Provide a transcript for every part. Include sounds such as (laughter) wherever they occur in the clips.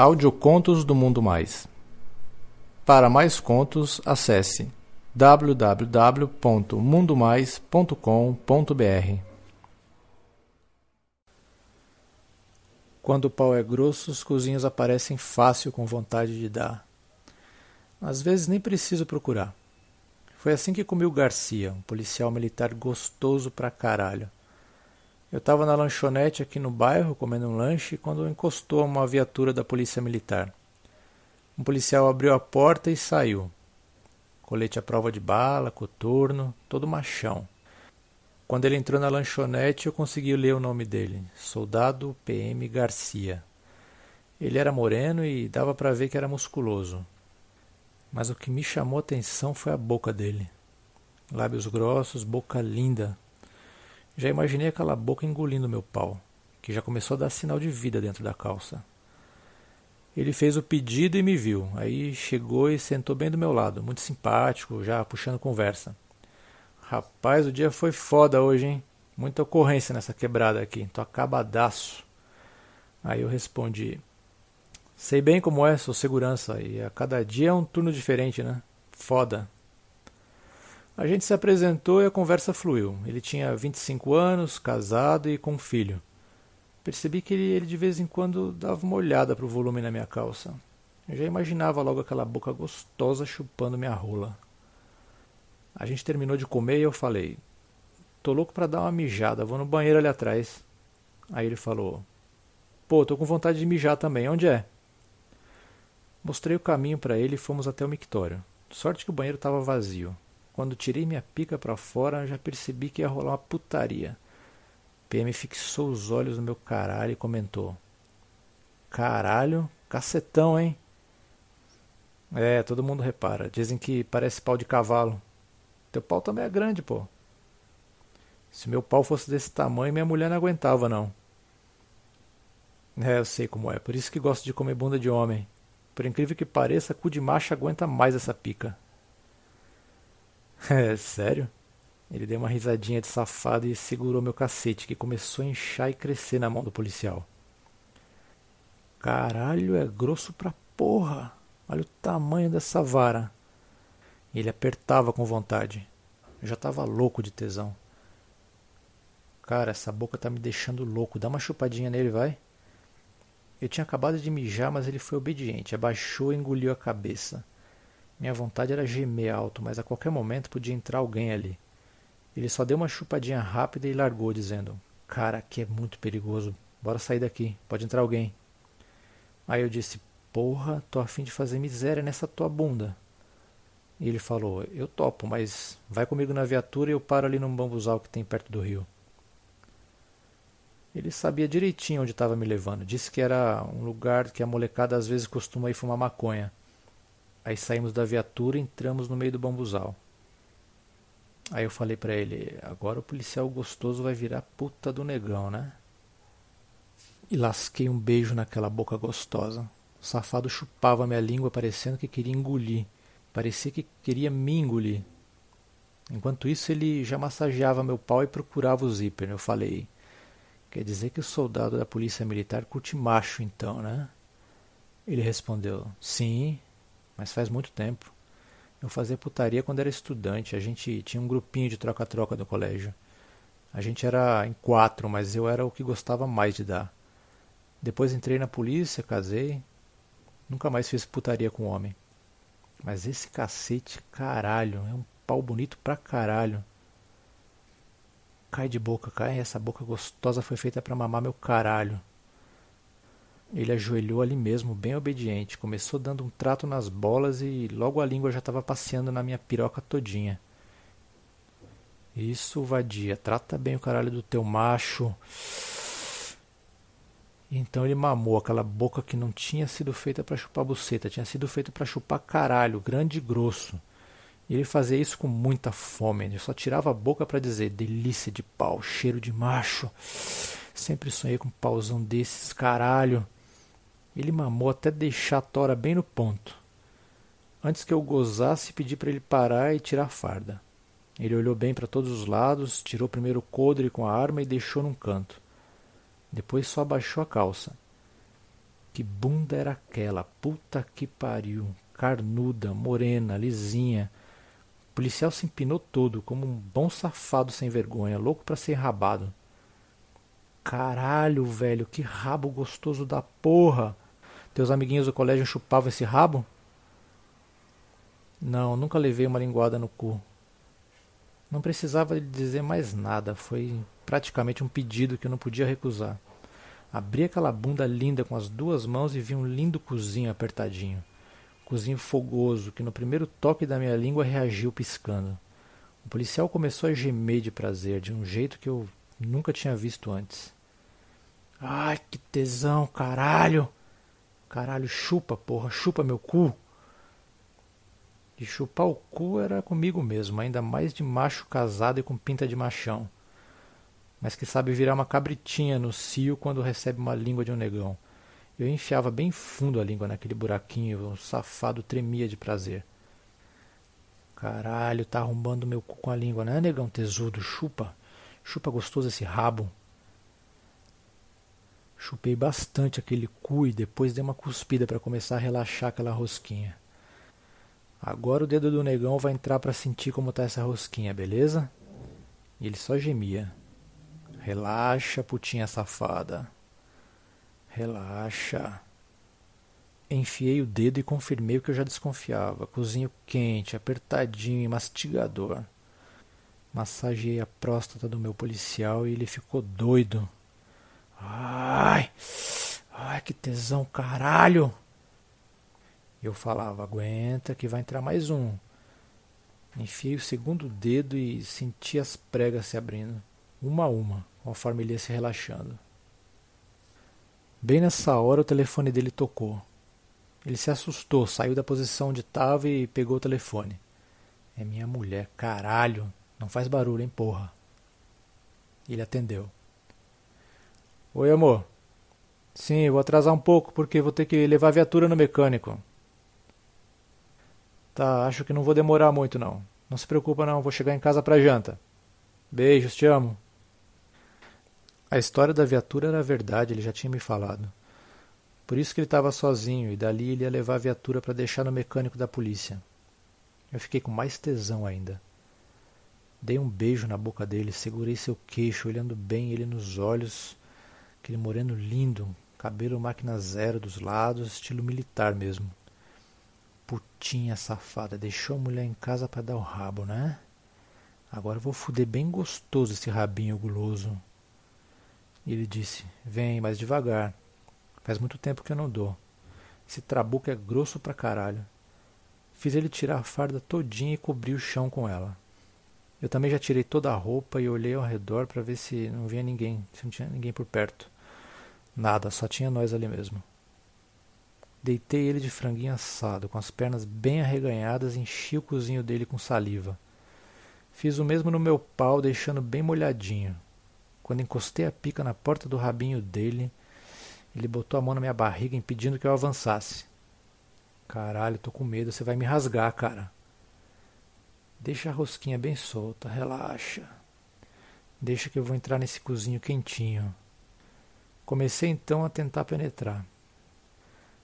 Audiocontos do Mundo Mais. Para mais contos, acesse www.mundomais.com.br. Quando o pau é grosso, os cozinhos aparecem fácil com vontade de dar. Às vezes nem preciso procurar. Foi assim que comi o Garcia, um policial militar gostoso pra caralho. Eu estava na lanchonete aqui no bairro comendo um lanche quando encostou uma viatura da polícia militar. Um policial abriu a porta e saiu. Colete à prova de bala, coturno, todo machão. Quando ele entrou na lanchonete, eu consegui ler o nome dele: Soldado PM Garcia. Ele era moreno e dava para ver que era musculoso. Mas o que me chamou a atenção foi a boca dele. Lábios grossos, boca linda, já imaginei aquela boca engolindo meu pau, que já começou a dar sinal de vida dentro da calça. Ele fez o pedido e me viu. Aí chegou e sentou bem do meu lado, muito simpático, já puxando conversa. Rapaz, o dia foi foda hoje, hein? Muita ocorrência nessa quebrada aqui. Tô acabadaço. Aí eu respondi: Sei bem como é, sou segurança, e a cada dia é um turno diferente, né? Foda. A gente se apresentou e a conversa fluiu. Ele tinha 25 anos, casado e com um filho. Percebi que ele, ele de vez em quando dava uma olhada para o volume na minha calça. Eu já imaginava logo aquela boca gostosa chupando minha rola. A gente terminou de comer e eu falei: Tô louco para dar uma mijada, vou no banheiro ali atrás. Aí ele falou: Pô, tô com vontade de mijar também, onde é? Mostrei o caminho para ele e fomos até o mictório. Sorte que o banheiro estava vazio. Quando tirei minha pica para fora, já percebi que ia rolar uma putaria. PM fixou os olhos no meu caralho e comentou: Caralho, cacetão, hein? É, todo mundo repara. Dizem que parece pau de cavalo. Teu pau também é grande, pô. Se meu pau fosse desse tamanho, minha mulher não aguentava, não. É, eu sei como é. Por isso que gosto de comer bunda de homem. Por incrível que pareça, cu de macho aguenta mais essa pica. (laughs) É, sério? Ele deu uma risadinha de safado e segurou meu cacete, que começou a inchar e crescer na mão do policial. Caralho, é grosso pra porra. Olha o tamanho dessa vara. Ele apertava com vontade. Eu já tava louco de tesão. Cara, essa boca tá me deixando louco. Dá uma chupadinha nele, vai. Eu tinha acabado de mijar, mas ele foi obediente. Abaixou e engoliu a cabeça. Minha vontade era gemer alto, mas a qualquer momento podia entrar alguém ali. Ele só deu uma chupadinha rápida e largou, dizendo: Cara, aqui é muito perigoso. Bora sair daqui. Pode entrar alguém. Aí eu disse: Porra, tô afim de fazer miséria nessa tua bunda. E ele falou: Eu topo, mas vai comigo na viatura e eu paro ali num bambuzal que tem perto do rio. Ele sabia direitinho onde estava me levando. Disse que era um lugar que a molecada às vezes costuma ir fumar maconha. Aí saímos da viatura e entramos no meio do bambuzal. Aí eu falei para ele: agora o policial gostoso vai virar puta do negão, né? E lasquei um beijo naquela boca gostosa. O safado chupava minha língua, parecendo que queria engolir. Parecia que queria me engolir. Enquanto isso, ele já massageava meu pau e procurava o zíper. Eu falei: Quer dizer que o soldado da polícia militar curte macho, então, né? Ele respondeu: Sim, mas faz muito tempo. Eu fazia putaria quando era estudante. A gente tinha um grupinho de troca-troca no colégio. A gente era em quatro, mas eu era o que gostava mais de dar. Depois entrei na polícia, casei. Nunca mais fiz putaria com homem. Mas esse cacete, caralho, é um pau bonito pra caralho. Cai de boca, cai. Essa boca gostosa foi feita para mamar meu caralho. Ele ajoelhou ali mesmo, bem obediente, começou dando um trato nas bolas e logo a língua já estava passeando na minha piroca todinha. Isso, vadia, trata bem o caralho do teu macho. Então ele mamou aquela boca que não tinha sido feita para chupar buceta, tinha sido feita para chupar caralho, grande e grosso. E ele fazia isso com muita fome, ele só tirava a boca para dizer delícia de pau, cheiro de macho. Sempre sonhei com um pauzão desses, caralho. Ele mamou até deixar a tora bem no ponto. Antes que eu gozasse, pedi para ele parar e tirar a farda. Ele olhou bem para todos os lados, tirou primeiro o coldre com a arma e deixou num canto. Depois só abaixou a calça. Que bunda era aquela? Puta que pariu. Carnuda, morena, lisinha. O policial se empinou todo, como um bom safado sem vergonha, louco para ser rabado. Caralho, velho, que rabo gostoso da porra! Teus amiguinhos do colégio chupavam esse rabo? Não, nunca levei uma linguada no cu. Não precisava lhe dizer mais nada, foi praticamente um pedido que eu não podia recusar. Abri aquela bunda linda com as duas mãos e vi um lindo cozinho apertadinho. Cozinho fogoso que no primeiro toque da minha língua reagiu piscando. O policial começou a gemer de prazer, de um jeito que eu nunca tinha visto antes. Ai, que tesão, caralho! Caralho, chupa, porra, chupa meu cu! E chupar o cu era comigo mesmo, ainda mais de macho casado e com pinta de machão. Mas que sabe virar uma cabritinha no cio quando recebe uma língua de um negão. Eu enfiava bem fundo a língua naquele buraquinho, o safado tremia de prazer. Caralho, tá arrombando meu cu com a língua, né, negão tesudo? Chupa. Chupa gostoso esse rabo. Chupei bastante aquele cu e depois dei uma cuspida para começar a relaxar aquela rosquinha. Agora o dedo do negão vai entrar para sentir como tá essa rosquinha, beleza? E ele só gemia. Relaxa, putinha safada. Relaxa. Enfiei o dedo e confirmei o que eu já desconfiava. Cozinho quente, apertadinho e mastigador. Massageei a próstata do meu policial e ele ficou doido. Ai! Ai, que tesão, caralho! Eu falava, aguenta que vai entrar mais um. Enfiei o segundo dedo e senti as pregas se abrindo, uma a uma, conforme ele ia se relaxando. Bem nessa hora o telefone dele tocou. Ele se assustou, saiu da posição onde estava e pegou o telefone. É minha mulher, caralho. Não faz barulho, hein, porra. Ele atendeu. Oi, amor. Sim, vou atrasar um pouco porque vou ter que levar a viatura no mecânico. Tá, acho que não vou demorar muito não. Não se preocupa não, vou chegar em casa para janta. Beijos, te amo. A história da viatura era verdade, ele já tinha me falado. Por isso que ele estava sozinho e dali ele ia levar a viatura para deixar no mecânico da polícia. Eu fiquei com mais tesão ainda. Dei um beijo na boca dele, segurei seu queixo, olhando bem ele nos olhos. Aquele moreno lindo, cabelo máquina zero dos lados, estilo militar mesmo. Putinha safada, deixou a mulher em casa para dar o rabo, né? Agora eu vou fuder bem gostoso esse rabinho guloso. E ele disse: Vem, mais devagar. Faz muito tempo que eu não dou. Esse trabuco é grosso pra caralho. Fiz ele tirar a farda todinha e cobri o chão com ela. Eu também já tirei toda a roupa e olhei ao redor para ver se não vinha ninguém, se não tinha ninguém por perto. Nada, só tinha nós ali mesmo. Deitei ele de franguinho assado, com as pernas bem arreganhadas, e enchi o cozinho dele com saliva. Fiz o mesmo no meu pau, deixando bem molhadinho. Quando encostei a pica na porta do rabinho dele, ele botou a mão na minha barriga, impedindo que eu avançasse. Caralho, tô com medo, você vai me rasgar, cara. Deixa a rosquinha bem solta, relaxa. Deixa que eu vou entrar nesse cozinho quentinho. Comecei então a tentar penetrar.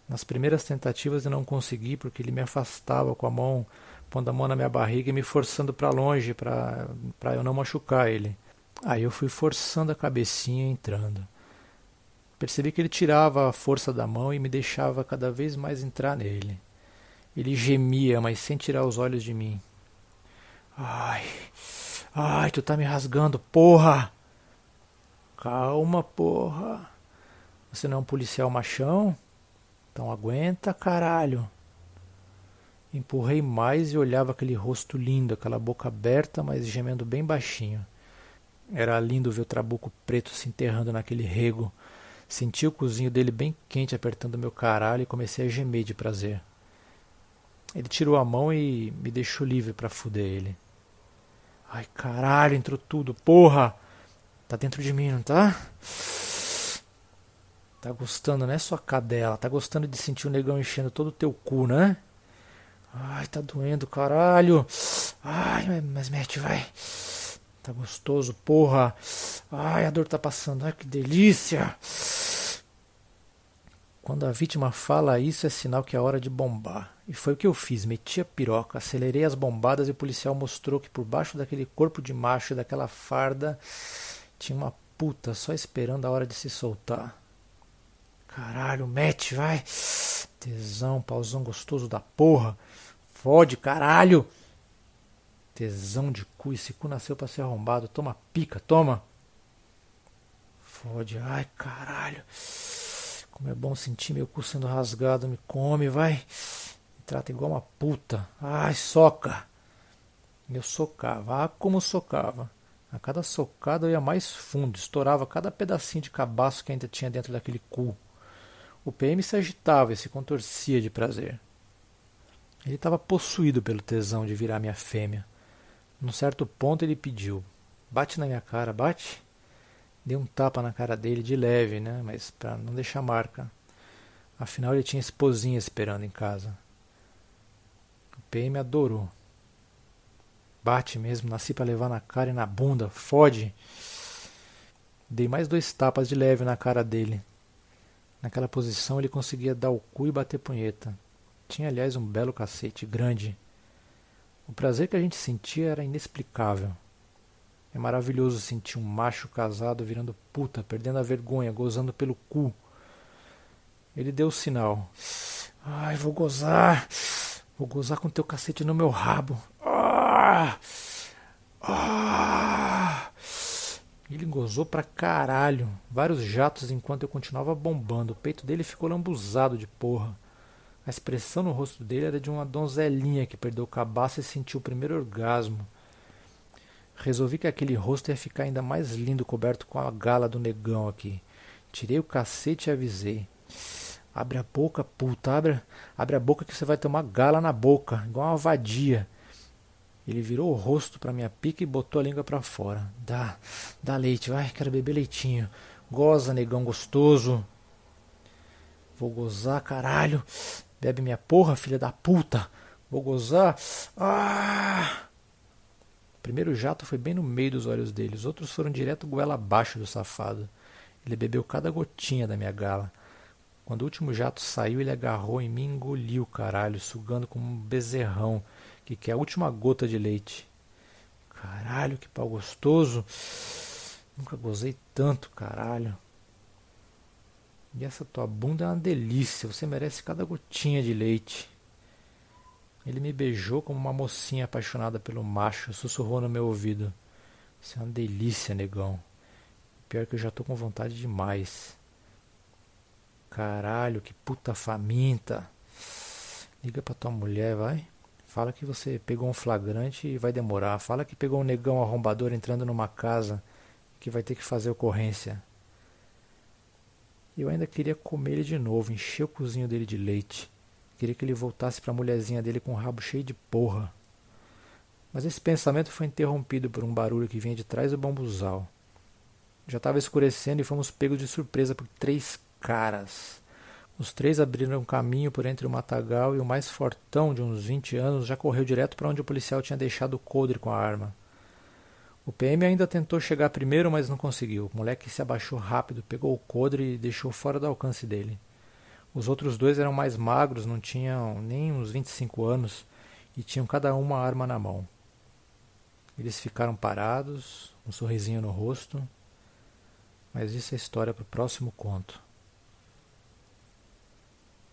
Nas primeiras tentativas eu não consegui porque ele me afastava com a mão, pondo a mão na minha barriga e me forçando para longe para eu não machucar ele. Aí eu fui forçando a cabecinha entrando. Percebi que ele tirava a força da mão e me deixava cada vez mais entrar nele. Ele gemia, mas sem tirar os olhos de mim. Ai, ai, tu tá me rasgando, porra! Calma, porra. Você não é um policial machão? Então aguenta, caralho. Empurrei mais e olhava aquele rosto lindo, aquela boca aberta, mas gemendo bem baixinho. Era lindo ver o trabuco preto se enterrando naquele rego. Senti o cozinho dele bem quente apertando meu caralho e comecei a gemer de prazer. Ele tirou a mão e me deixou livre para fuder ele. Ai, caralho, entrou tudo, porra! Tá dentro de mim, não tá? Tá gostando, né, sua cadela? Tá gostando de sentir o negão enchendo todo o teu cu, né? Ai, tá doendo, caralho. Ai, mas mete, vai. Tá gostoso, porra. Ai, a dor tá passando. Ai, que delícia. Quando a vítima fala isso, é sinal que é hora de bombar. E foi o que eu fiz. Meti a piroca, acelerei as bombadas e o policial mostrou que por baixo daquele corpo de macho e daquela farda tinha uma puta só esperando a hora de se soltar. Caralho, mete, vai. Tesão, pauzão gostoso da porra. Fode, caralho. Tesão de cu, esse cu nasceu para ser arrombado. Toma pica, toma. Fode, ai caralho. Como é bom sentir meu cu sendo rasgado. Me come, vai. Me trata igual uma puta. Ai, soca. Eu socava. Ah, como socava. A cada socada eu ia mais fundo. Estourava cada pedacinho de cabaço que ainda tinha dentro daquele cu. O PM se agitava e se contorcia de prazer. Ele estava possuído pelo tesão de virar minha fêmea. Num certo ponto ele pediu: Bate na minha cara, bate. Dei um tapa na cara dele de leve, né? Mas para não deixar marca. Afinal, ele tinha esposinha esperando em casa. O PM adorou. Bate mesmo, nasci para levar na cara e na bunda, fode. Dei mais dois tapas de leve na cara dele. Naquela posição ele conseguia dar o cu e bater punheta. Tinha, aliás, um belo cacete, grande. O prazer que a gente sentia era inexplicável. É maravilhoso sentir um macho casado virando puta, perdendo a vergonha, gozando pelo cu. Ele deu o sinal. Ai, vou gozar. Vou gozar com teu cacete no meu rabo. Ah! Ah! Ele gozou pra caralho. Vários jatos enquanto eu continuava bombando. O peito dele ficou lambuzado de porra. A expressão no rosto dele era de uma donzelinha que perdeu o cabaço e sentiu o primeiro orgasmo. Resolvi que aquele rosto ia ficar ainda mais lindo coberto com a gala do negão aqui. Tirei o cacete e avisei. Abre a boca, puta, abre, abre a boca que você vai uma gala na boca, igual uma vadia. Ele virou o rosto para minha pica e botou a língua para fora. Dá, dá leite, vai, quero beber leitinho. Goza, negão gostoso. Vou gozar, caralho. Bebe minha porra, filha da puta. Vou gozar. Ah! Primeiro jato foi bem no meio dos olhos dele, os outros foram direto goela abaixo do safado. Ele bebeu cada gotinha da minha gala. Quando o último jato saiu, ele agarrou em mim e engoliu caralho, sugando como um bezerrão que quer a última gota de leite. Caralho, que pau gostoso! Nunca gozei tanto, caralho. E essa tua bunda é uma delícia, você merece cada gotinha de leite. Ele me beijou como uma mocinha apaixonada pelo macho, sussurrou no meu ouvido. Isso é uma delícia, negão. Pior que eu já tô com vontade demais. Caralho, que puta faminta. Liga pra tua mulher, vai. Fala que você pegou um flagrante e vai demorar. Fala que pegou um negão arrombador entrando numa casa que vai ter que fazer ocorrência. Eu ainda queria comer ele de novo, encher o cozinho dele de leite. Queria que ele voltasse para a mulherzinha dele com o rabo cheio de porra. Mas esse pensamento foi interrompido por um barulho que vinha de trás do bambuzal. Já estava escurecendo e fomos pegos de surpresa por três caras. Os três abriram caminho por entre o matagal e o mais fortão, de uns vinte anos, já correu direto para onde o policial tinha deixado o coldre com a arma. O PM ainda tentou chegar primeiro, mas não conseguiu. O moleque se abaixou rápido, pegou o coldre e deixou fora do alcance dele. Os outros dois eram mais magros, não tinham nem uns 25 anos e tinham cada um uma arma na mão. Eles ficaram parados, um sorrisinho no rosto, mas isso é história para o próximo conto.